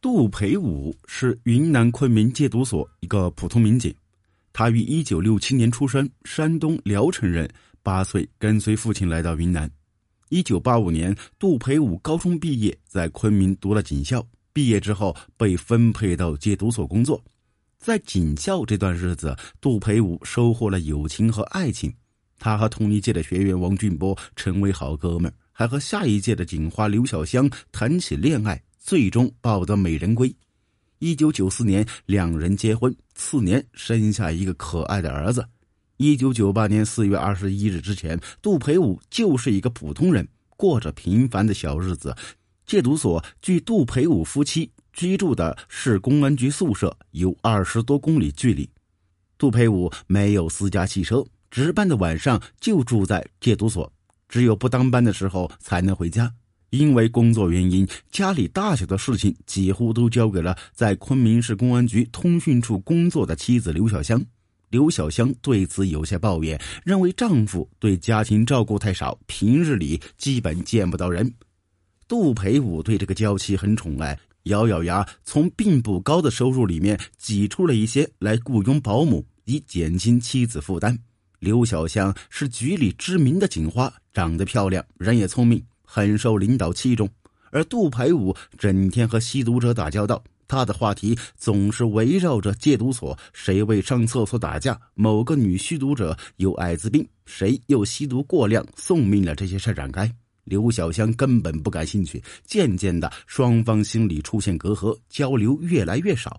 杜培武是云南昆明戒毒所一个普通民警，他于一九六七年出生，山东聊城人。八岁跟随父亲来到云南。一九八五年，杜培武高中毕业，在昆明读了警校。毕业之后被分配到戒毒所工作。在警校这段日子，杜培武收获了友情和爱情。他和同一届的学员王俊波成为好哥们，还和下一届的警花刘小香谈起恋爱。最终抱得美人归。一九九四年，两人结婚，次年生下一个可爱的儿子。一九九八年四月二十一日之前，杜培武就是一个普通人，过着平凡的小日子。戒毒所距杜培武夫妻居住的市公安局宿舍有二十多公里距离。杜培武没有私家汽车，值班的晚上就住在戒毒所，只有不当班的时候才能回家。因为工作原因，家里大小的事情几乎都交给了在昆明市公安局通讯处工作的妻子刘小香。刘小香对此有些抱怨，认为丈夫对家庭照顾太少，平日里基本见不到人。杜培武对这个娇妻很宠爱，咬咬牙从并不高的收入里面挤出了一些来雇佣保姆，以减轻妻子负担。刘小香是局里知名的警花，长得漂亮，人也聪明。很受领导器重，而杜培武整天和吸毒者打交道，他的话题总是围绕着戒毒所谁为上厕所打架，某个女吸毒者有艾滋病，谁又吸毒过量送命了这些事展开。刘小香根本不感兴趣，渐渐的，双方心里出现隔阂，交流越来越少，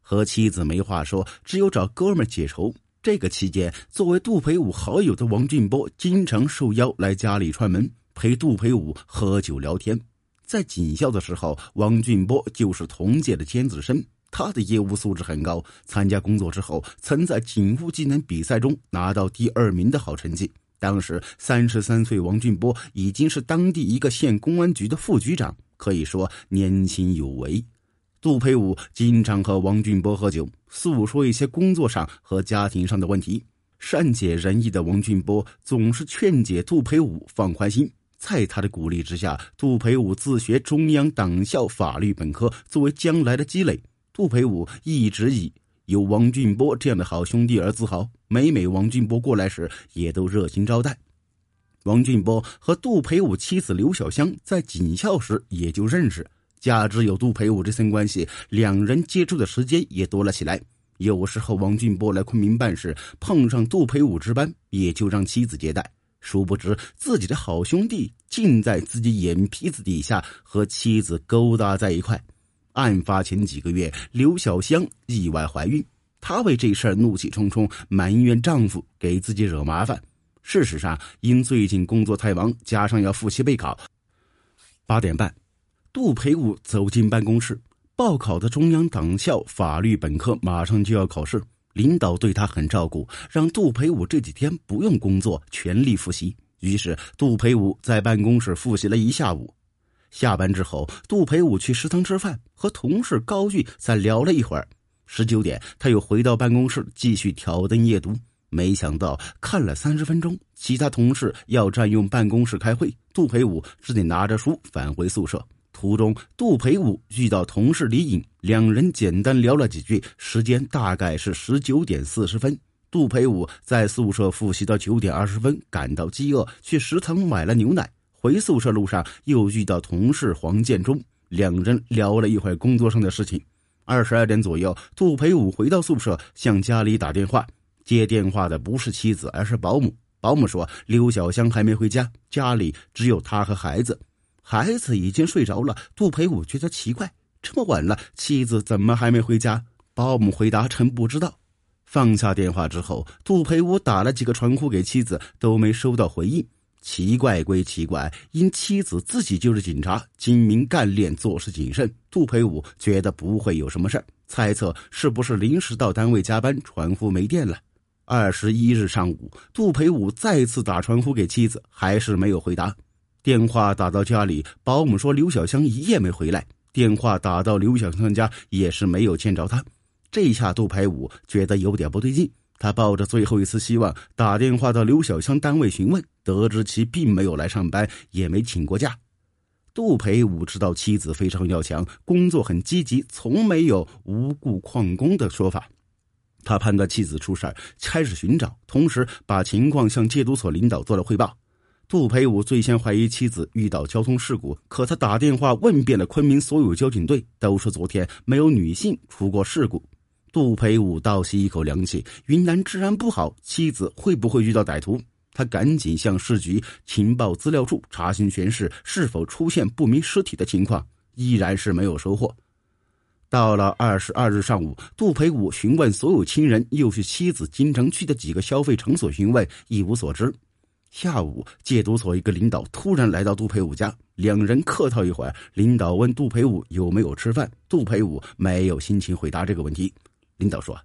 和妻子没话说，只有找哥们解愁。这个期间，作为杜培武好友的王俊波经常受邀来家里串门。陪杜培武喝酒聊天，在警校的时候，王俊波就是同届的尖子生，他的业务素质很高。参加工作之后，曾在警务技能比赛中拿到第二名的好成绩。当时三十三岁，王俊波已经是当地一个县公安局的副局长，可以说年轻有为。杜培武经常和王俊波喝酒，诉说一些工作上和家庭上的问题。善解人意的王俊波总是劝解杜培武放宽心。在他的鼓励之下，杜培武自学中央党校法律本科，作为将来的积累。杜培武一直以有王俊波这样的好兄弟而自豪，每每王俊波过来时，也都热情招待。王俊波和杜培武妻子刘小香在警校时也就认识，加之有杜培武这层关系，两人接触的时间也多了起来。有时候王俊波来昆明办事，碰上杜培武值班，也就让妻子接待。殊不知，自己的好兄弟竟在自己眼皮子底下和妻子勾搭在一块。案发前几个月，刘小香意外怀孕，她为这事儿怒气冲冲，埋怨丈夫给自己惹麻烦。事实上，因最近工作太忙，加上要复习备考，八点半，杜培武走进办公室，报考的中央党校法律本科马上就要考试。领导对他很照顾，让杜培武这几天不用工作，全力复习。于是，杜培武在办公室复习了一下午。下班之后，杜培武去食堂吃饭，和同事高玉再聊了一会儿。十九点，他又回到办公室继续挑灯夜读。没想到看了三十分钟，其他同事要占用办公室开会，杜培武只得拿着书返回宿舍。途中，杜培武遇到同事李颖，两人简单聊了几句，时间大概是十九点四十分。杜培武在宿舍复习到九点二十分，感到饥饿，去食堂买了牛奶。回宿舍路上又遇到同事黄建忠，两人聊了一会工作上的事情。二十二点左右，杜培武回到宿舍，向家里打电话。接电话的不是妻子，而是保姆。保姆说刘小香还没回家，家里只有他和孩子。孩子已经睡着了，杜培武觉得奇怪，这么晚了，妻子怎么还没回家？保姆回答：“臣不知道。”放下电话之后，杜培武打了几个传呼给妻子，都没收到回应。奇怪归奇怪，因妻子自己就是警察，精明干练，做事谨慎，杜培武觉得不会有什么事儿，猜测是不是临时到单位加班，传呼没电了。二十一日上午，杜培武再次打传呼给妻子，还是没有回答。电话打到家里，保姆说刘小香一夜没回来。电话打到刘小香家，也是没有见着她。这下杜培武觉得有点不对劲，他抱着最后一丝希望打电话到刘小香单位询问，得知其并没有来上班，也没请过假。杜培武知道妻子非常要强，工作很积极，从没有无故旷工的说法。他判断妻子出事，开始寻找，同时把情况向戒毒所领导做了汇报。杜培武最先怀疑妻子遇到交通事故，可他打电话问遍了昆明所有交警队，都说昨天没有女性出过事故。杜培武倒吸一口凉气，云南治安不好，妻子会不会遇到歹徒？他赶紧向市局情报资料处查询全市是否出现不明尸体的情况，依然是没有收获。到了二十二日上午，杜培武询问所有亲人，又去妻子经常去的几个消费场所询问，一无所知。下午，戒毒所一个领导突然来到杜培武家，两人客套一会儿。领导问杜培武有没有吃饭，杜培武没有心情回答这个问题。领导说：“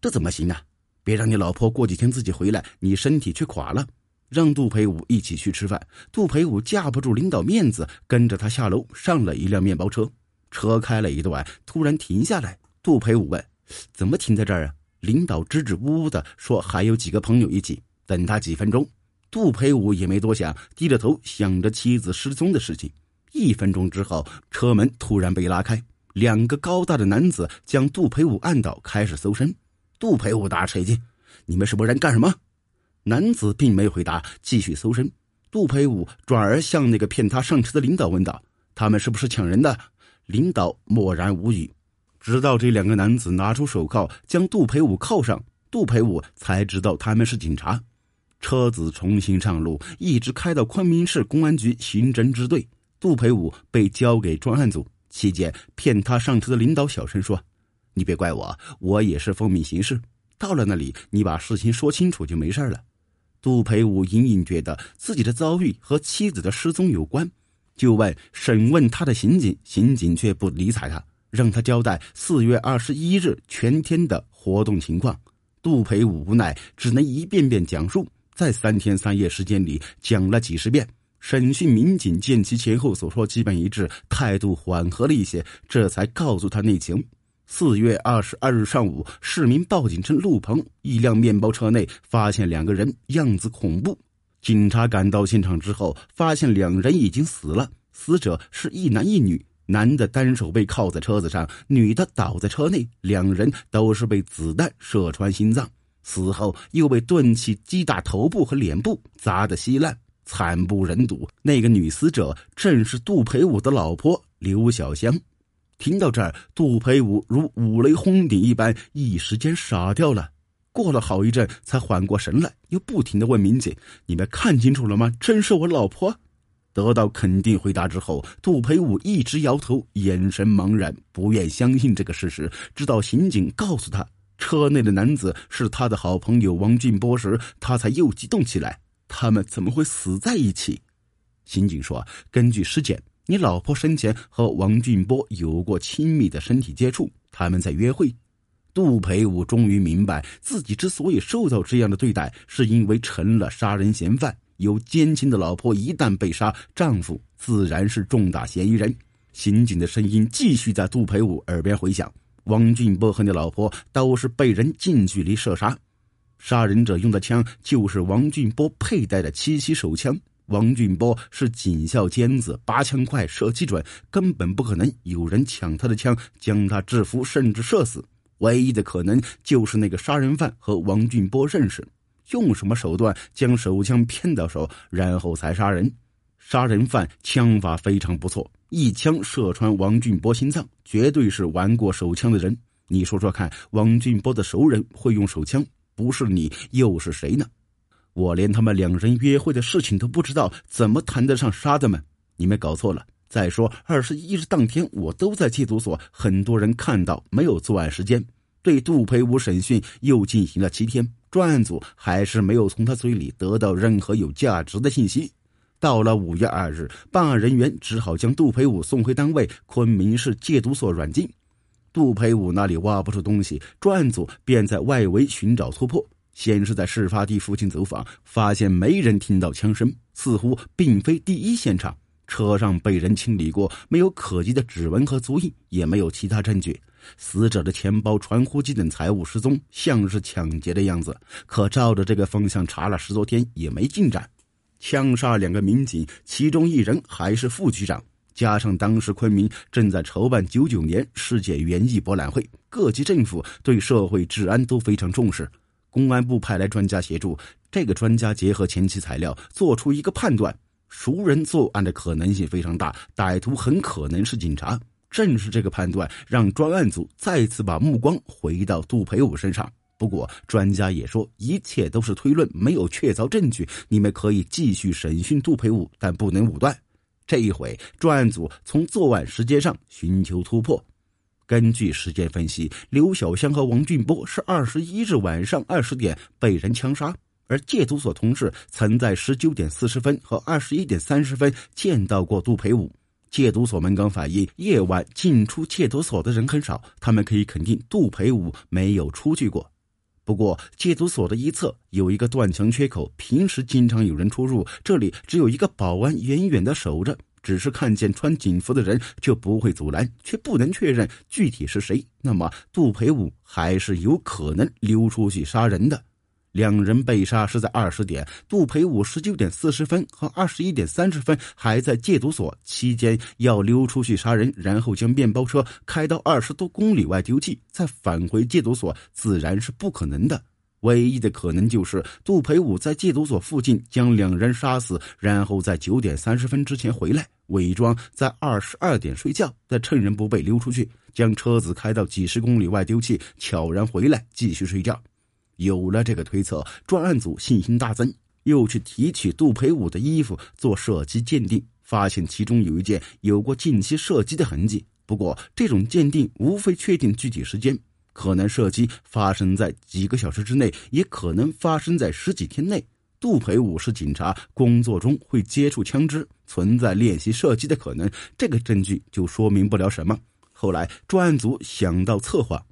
这怎么行呢？”别让你老婆过几天自己回来，你身体却垮了。让杜培武一起去吃饭。杜培武架不住领导面子，跟着他下楼，上了一辆面包车。车开了一段，突然停下来。杜培武问：“怎么停在这儿啊？”领导支支吾吾的说：“还有几个朋友一起。”等他几分钟，杜培武也没多想，低着头想着妻子失踪的事情。一分钟之后，车门突然被拉开，两个高大的男子将杜培武按倒，开始搜身。杜培武大吃一惊：“你们什么人？干什么？”男子并没回答，继续搜身。杜培武转而向那个骗他上车的领导问道：“他们是不是抢人的？”领导默然无语。直到这两个男子拿出手铐将杜培武铐上，杜培武才知道他们是警察。车子重新上路，一直开到昆明市公安局刑侦支队。杜培武被交给专案组。期间，骗他上车的领导小声说。你别怪我，我也是奉命行事。到了那里，你把事情说清楚就没事了。杜培武隐隐觉得自己的遭遇和妻子的失踪有关，就问审问他的刑警，刑警却不理睬他，让他交代四月二十一日全天的活动情况。杜培武无奈，只能一遍遍讲述，在三天三夜时间里讲了几十遍。审讯民警见其前后所说基本一致，态度缓和了一些，这才告诉他内情。四月二十二日上午，市民报警称陆鹏一辆面包车内发现两个人，样子恐怖。警察赶到现场之后，发现两人已经死了，死者是一男一女，男的单手被铐在车子上，女的倒在车内，两人都是被子弹射穿心脏，死后又被钝器击打头部和脸部，砸得稀烂，惨不忍睹。那个女死者正是杜培武的老婆刘小香。听到这儿，杜培武如五雷轰顶一般，一时间傻掉了。过了好一阵，才缓过神来，又不停的问民警：“你们看清楚了吗？真是我老婆？”得到肯定回答之后，杜培武一直摇头，眼神茫然，不愿相信这个事实。直到刑警告诉他车内的男子是他的好朋友王俊波时，他才又激动起来。他们怎么会死在一起？刑警说：“根据尸检。”你老婆生前和王俊波有过亲密的身体接触，他们在约会。杜培武终于明白，自己之所以受到这样的对待，是因为成了杀人嫌犯。有奸情的老婆一旦被杀，丈夫自然是重大嫌疑人。刑警的声音继续在杜培武耳边回响：王俊波和你老婆都是被人近距离射杀，杀人者用的枪就是王俊波佩戴的七七手枪。王俊波是警校尖子，拔枪快，射击准，根本不可能有人抢他的枪，将他制服，甚至射死。唯一的可能就是那个杀人犯和王俊波认识，用什么手段将手枪骗到手，然后才杀人。杀人犯枪法非常不错，一枪射穿王俊波心脏，绝对是玩过手枪的人。你说说看，王俊波的熟人会用手枪，不是你又是谁呢？我连他们两人约会的事情都不知道，怎么谈得上杀他们？你们搞错了。再说二十一日当天，我都在戒毒所，很多人看到，没有作案时间。对杜培武审讯又进行了七天，专案组还是没有从他嘴里得到任何有价值的信息。到了五月二日，办案人员只好将杜培武送回单位昆明市戒毒所软禁。杜培武那里挖不出东西，专案组便在外围寻找突破。先是在事发地附近走访，发现没人听到枪声，似乎并非第一现场。车上被人清理过，没有可疑的指纹和足印，也没有其他证据。死者的钱包、传呼机等财物失踪，像是抢劫的样子。可照着这个方向查了十多天，也没进展。枪杀两个民警，其中一人还是副局长，加上当时昆明正在筹办九九年世界园艺博览会，各级政府对社会治安都非常重视。公安部派来专家协助，这个专家结合前期材料，做出一个判断：熟人作案的可能性非常大，歹徒很可能是警察。正是这个判断，让专案组再次把目光回到杜培武身上。不过，专家也说，一切都是推论，没有确凿证据。你们可以继续审讯杜培武，但不能武断。这一回，专案组从作案时间上寻求突破。根据时间分析，刘小香和王俊波是二十一日晚上二十点被人枪杀，而戒毒所同事曾在十九点四十分和二十一点三十分见到过杜培武。戒毒所门岗反映，夜晚进出戒毒所的人很少，他们可以肯定杜培武没有出去过。不过，戒毒所的一侧有一个断墙缺口，平时经常有人出入。这里只有一个保安远远的守着，只是看见穿警服的人就不会阻拦，却不能确认具体是谁。那么，杜培武还是有可能溜出去杀人的。两人被杀是在二十点，杜培武十九点四十分和二十一点三十分还在戒毒所期间，要溜出去杀人，然后将面包车开到二十多公里外丢弃，再返回戒毒所，自然是不可能的。唯一的可能就是杜培武在戒毒所附近将两人杀死，然后在九点三十分之前回来，伪装在二十二点睡觉，再趁人不备溜出去，将车子开到几十公里外丢弃，悄然回来继续睡觉。有了这个推测，专案组信心大增，又去提取杜培武的衣服做射击鉴定，发现其中有一件有过近期射击的痕迹。不过，这种鉴定无非确定具体时间，可能射击发生在几个小时之内，也可能发生在十几天内。杜培武是警察，工作中会接触枪支，存在练习射击的可能，这个证据就说明不了什么。后来，专案组想到策划。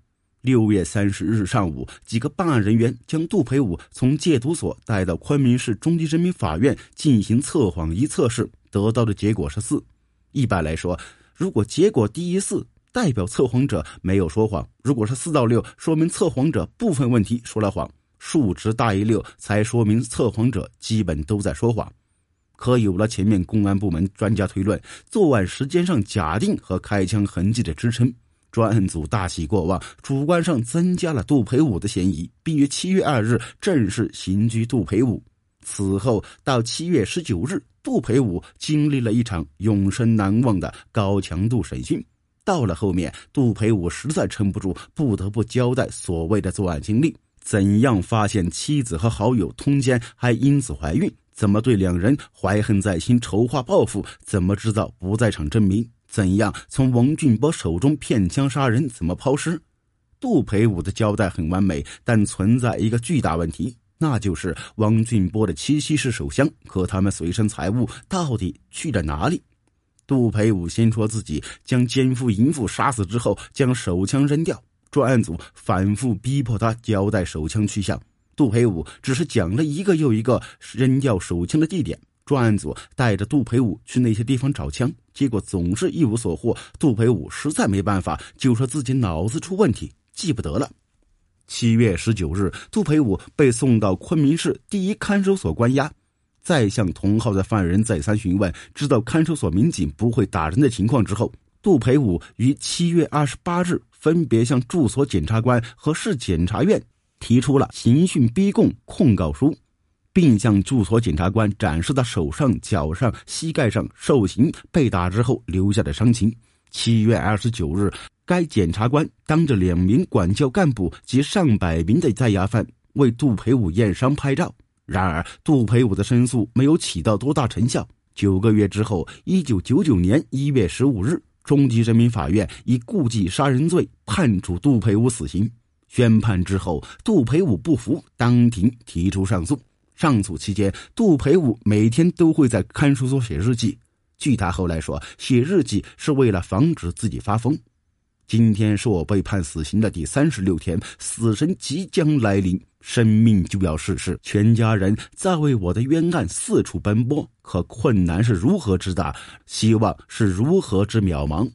六月三十日上午，几个办案人员将杜培武从戒毒所带到昆明市中级人民法院进行测谎仪测试，得到的结果是四。一般来说，如果结果低于四，代表测谎者没有说谎；如果是四到六，说明测谎者部分问题说了谎；数值大于六，才说明测谎者基本都在说谎。可有了前面公安部门专家推论，作案时间上假定和开枪痕迹的支撑。专案组大喜过望，主观上增加了杜培武的嫌疑，并于七月二日正式刑拘杜培武。此后到七月十九日，杜培武经历了一场永生难忘的高强度审讯。到了后面，杜培武实在撑不住，不得不交代所谓的作案经历：怎样发现妻子和好友通奸，还因此怀孕？怎么对两人怀恨在心，筹划报复？怎么制造不在场证明？怎样从王俊波手中骗枪杀人？怎么抛尸？杜培武的交代很完美，但存在一个巨大问题，那就是王俊波的妻妻是手枪，可他们随身财物到底去了哪里？杜培武先说自己将奸夫淫妇杀死之后，将手枪扔掉。专案组反复逼迫他交代手枪去向，杜培武只是讲了一个又一个扔掉手枪的地点。专案组带着杜培武去那些地方找枪，结果总是一无所获。杜培武实在没办法，就说自己脑子出问题，记不得了。七月十九日，杜培武被送到昆明市第一看守所关押，在向同号的犯人再三询问，知道看守所民警不会打人的情况之后，杜培武于七月二十八日分别向住所检察官和市检察院提出了刑讯逼供控告书。并向住所检察官展示他手上、脚上、膝盖上受刑被打之后留下的伤情。七月二十九日，该检察官当着两名管教干部及上百名的在押犯为杜培武验伤拍照。然而，杜培武的申诉没有起到多大成效。九个月之后，一九九九年一月十五日，中级人民法院以故意杀人罪判处杜培武死刑。宣判之后，杜培武不服，当庭提出上诉。上诉期间，杜培武每天都会在看守所写日记。据他后来说，写日记是为了防止自己发疯。今天是我被判死刑的第三十六天，死神即将来临，生命就要逝世，全家人在为我的冤案四处奔波，可困难是如何之大，希望是如何之渺茫。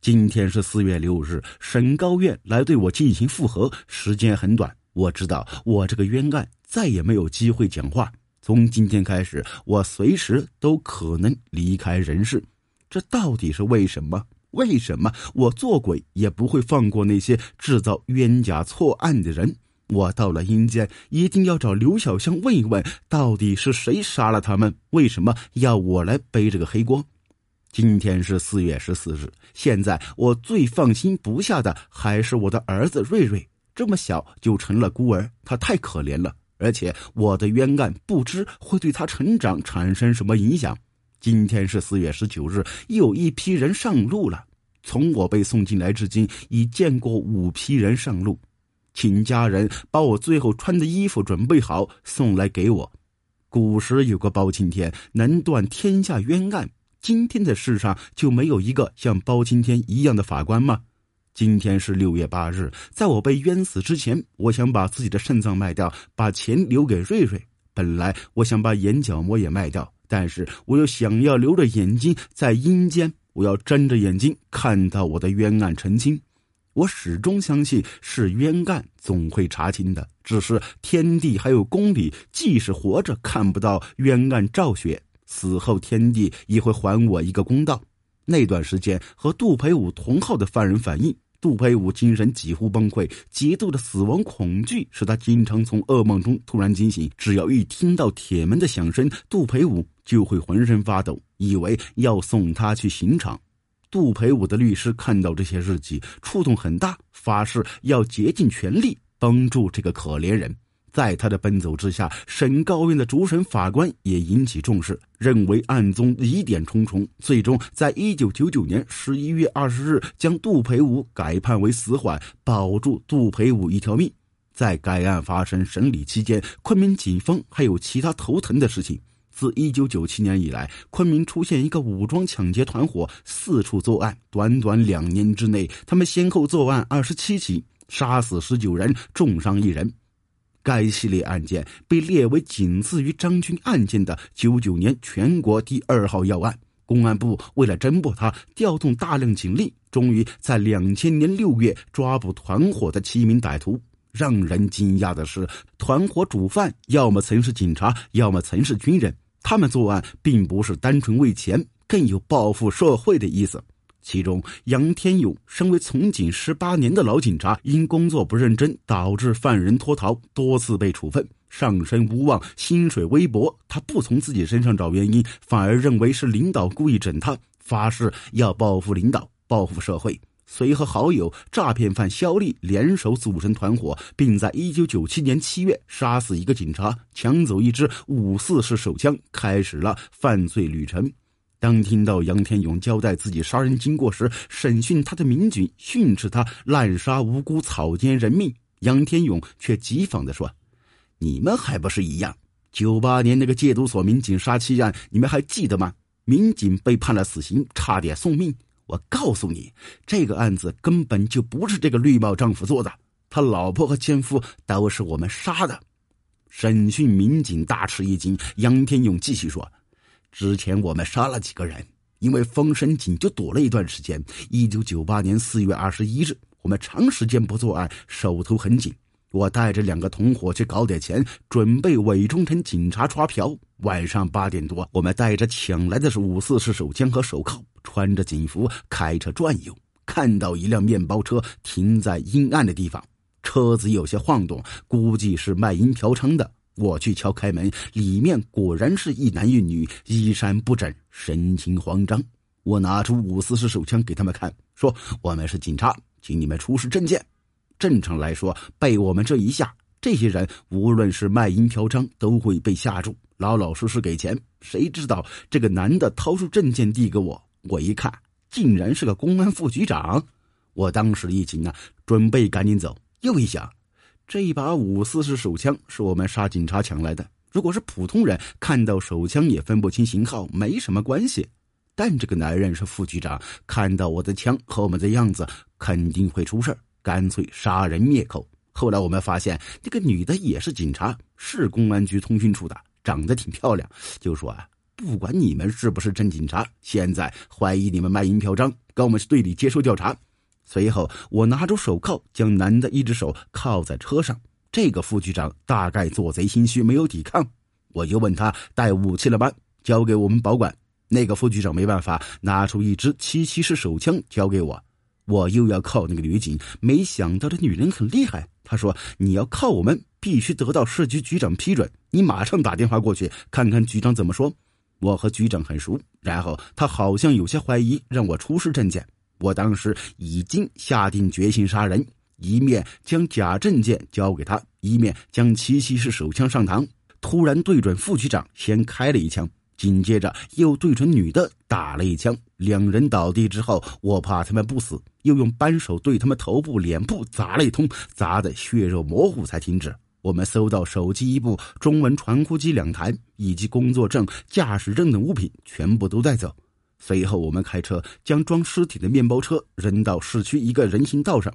今天是四月六日，省高院来对我进行复核，时间很短。我知道我这个冤案再也没有机会讲话。从今天开始，我随时都可能离开人世。这到底是为什么？为什么我做鬼也不会放过那些制造冤假错案的人？我到了阴间，一定要找刘小香问一问，到底是谁杀了他们？为什么要我来背这个黑锅？今天是四月十四日，现在我最放心不下的还是我的儿子瑞瑞，这么小就成了孤儿，他太可怜了。而且我的冤案不知会对他成长产生什么影响。今天是四月十九日，又有一批人上路了。从我被送进来至今，已见过五批人上路。请家人把我最后穿的衣服准备好，送来给我。古时有个包青天，能断天下冤案。今天的世上就没有一个像包青天一样的法官吗？今天是六月八日，在我被冤死之前，我想把自己的肾脏卖掉，把钱留给瑞瑞。本来我想把眼角膜也卖掉，但是我又想要留着眼睛在阴间，我要睁着眼睛看到我的冤案澄清。我始终相信是冤案总会查清的，只是天地还有公理，即使活着看不到冤案昭雪，死后天地也会还我一个公道。那段时间和杜培武同号的犯人反映，杜培武精神几乎崩溃，极度的死亡恐惧使他经常从噩梦中突然惊醒。只要一听到铁门的响声，杜培武就会浑身发抖，以为要送他去刑场。杜培武的律师看到这些日记，触动很大，发誓要竭尽全力帮助这个可怜人。在他的奔走之下，省高院的主审法官也引起重视，认为案宗疑点重重，最终在一九九九年十一月二十日将杜培武改判为死缓，保住杜培武一条命。在该案发生审理期间，昆明警方还有其他头疼的事情。自一九九七年以来，昆明出现一个武装抢劫团伙，四处作案。短短两年之内，他们先后作案二十七起，杀死十九人，重伤一人。该系列案件被列为仅次于张军案件的九九年全国第二号要案。公安部为了侦破他，调动大量警力，终于在两千年六月抓捕团伙的七名歹徒。让人惊讶的是，团伙主犯要么曾是警察，要么曾是军人。他们作案并不是单纯为钱，更有报复社会的意思。其中，杨天勇身为从警十八年的老警察，因工作不认真，导致犯人脱逃，多次被处分，上升无望，薪水微薄。他不从自己身上找原因，反而认为是领导故意整他，发誓要报复领导，报复社会。随和好友诈骗犯肖丽联手组成团伙，并在一九九七年七月杀死一个警察，抢走一支五四式手枪，开始了犯罪旅程。当听到杨天勇交代自己杀人经过时，审讯他的民警训斥他滥杀无辜、草菅人命，杨天勇却讥讽地说：“你们还不是一样？九八年那个戒毒所民警杀妻案，你们还记得吗？民警被判了死刑，差点送命。”我告诉你，这个案子根本就不是这个绿帽丈夫做的，他老婆和奸夫都是我们杀的。审讯民警大吃一惊，杨天勇继续说：“之前我们杀了几个人，因为风声紧，就躲了一段时间。一九九八年四月二十一日，我们长时间不作案，手头很紧。”我带着两个同伙去搞点钱，准备伪装成警察抓嫖。晚上八点多，我们带着抢来的是五四式手枪和手铐，穿着警服开车转悠，看到一辆面包车停在阴暗的地方，车子有些晃动，估计是卖淫嫖娼的。我去敲开门，里面果然是一男一女，衣衫不整，神情慌张。我拿出五四式手枪给他们看，说：“我们是警察，请你们出示证件。”正常来说，被我们这一吓，这些人无论是卖淫嫖娼，都会被吓住，老老实实给钱。谁知道这个男的掏出证件递给我，我一看，竟然是个公安副局长。我当时一惊啊，准备赶紧走，又一想，这一把五四式手枪是我们杀警察抢来的，如果是普通人看到手枪也分不清型号，没什么关系。但这个男人是副局长，看到我的枪和我们的样子，肯定会出事。干脆杀人灭口。后来我们发现，这个女的也是警察，是公安局通讯处的，长得挺漂亮。就说啊，不管你们是不是真警察，现在怀疑你们卖淫嫖娼，跟我们去队里接受调查。随后，我拿出手铐，将男的一只手铐在车上。这个副局长大概做贼心虚，没有抵抗。我又问他带武器了吗？交给我们保管。那个副局长没办法，拿出一支七七式手枪交给我，我又要靠那个女警。没想到这女人很厉害，她说：“你要靠我们，必须得到市局局长批准。你马上打电话过去，看看局长怎么说。”我和局长很熟，然后他好像有些怀疑，让我出示证件。我当时已经下定决心杀人，一面将假证件交给他，一面将七七式手枪上膛。突然对准副局长，先开了一枪。紧接着又对准女的打了一枪，两人倒地之后，我怕他们不死，又用扳手对他们头部、脸部砸了一通，砸得血肉模糊才停止。我们搜到手机一部、中文传呼机两台，以及工作证、驾驶证等物品，全部都带走。随后，我们开车将装尸体的面包车扔到市区一个人行道上。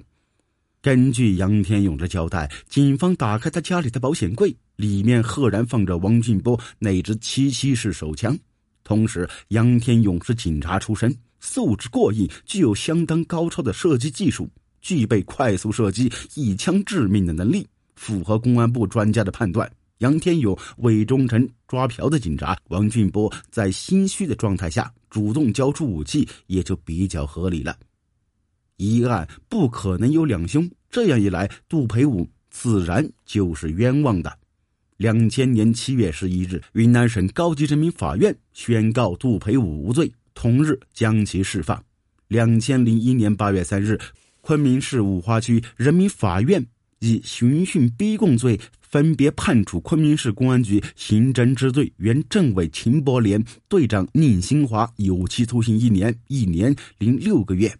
根据杨天勇的交代，警方打开他家里的保险柜，里面赫然放着王俊波那支七七式手枪。同时，杨天勇是警察出身，素质过硬，具有相当高超的射击技术，具备快速射击、一枪致命的能力，符合公安部专家的判断。杨天勇伪装成抓嫖的警察，王俊波在心虚的状态下主动交出武器，也就比较合理了。一案不可能有两凶，这样一来，杜培武自然就是冤枉的。两千年七月十一日，云南省高级人民法院宣告杜培武无罪，同日将其释放。两千零一年八月三日，昆明市五华区人民法院以刑讯逼供罪，分别判处昆明市公安局刑侦支队原政委秦伯廉、队长宁新华有期徒刑一年、一年零六个月。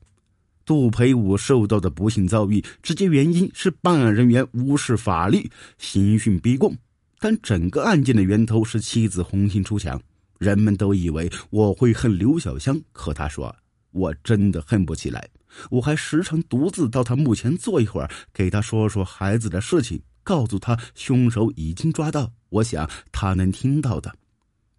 杜培武受到的不幸遭遇，直接原因是办案人员无视法律，刑讯逼供。但整个案件的源头是妻子红杏出墙。人们都以为我会恨刘小香，可他说我真的恨不起来。我还时常独自到他墓前坐一会儿，给他说说孩子的事情，告诉他凶手已经抓到。我想他能听到的。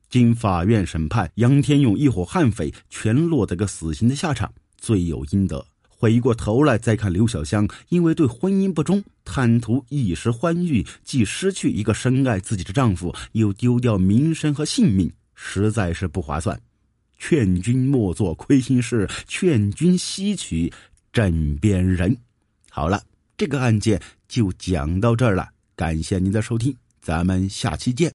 经法院审判，杨天勇一伙悍匪全落得个死刑的下场，罪有应得。回过头来再看刘小香，因为对婚姻不忠，贪图一时欢愉，既失去一个深爱自己的丈夫，又丢掉名声和性命，实在是不划算。劝君莫做亏心事，劝君吸取枕边人。好了，这个案件就讲到这儿了，感谢您的收听，咱们下期见。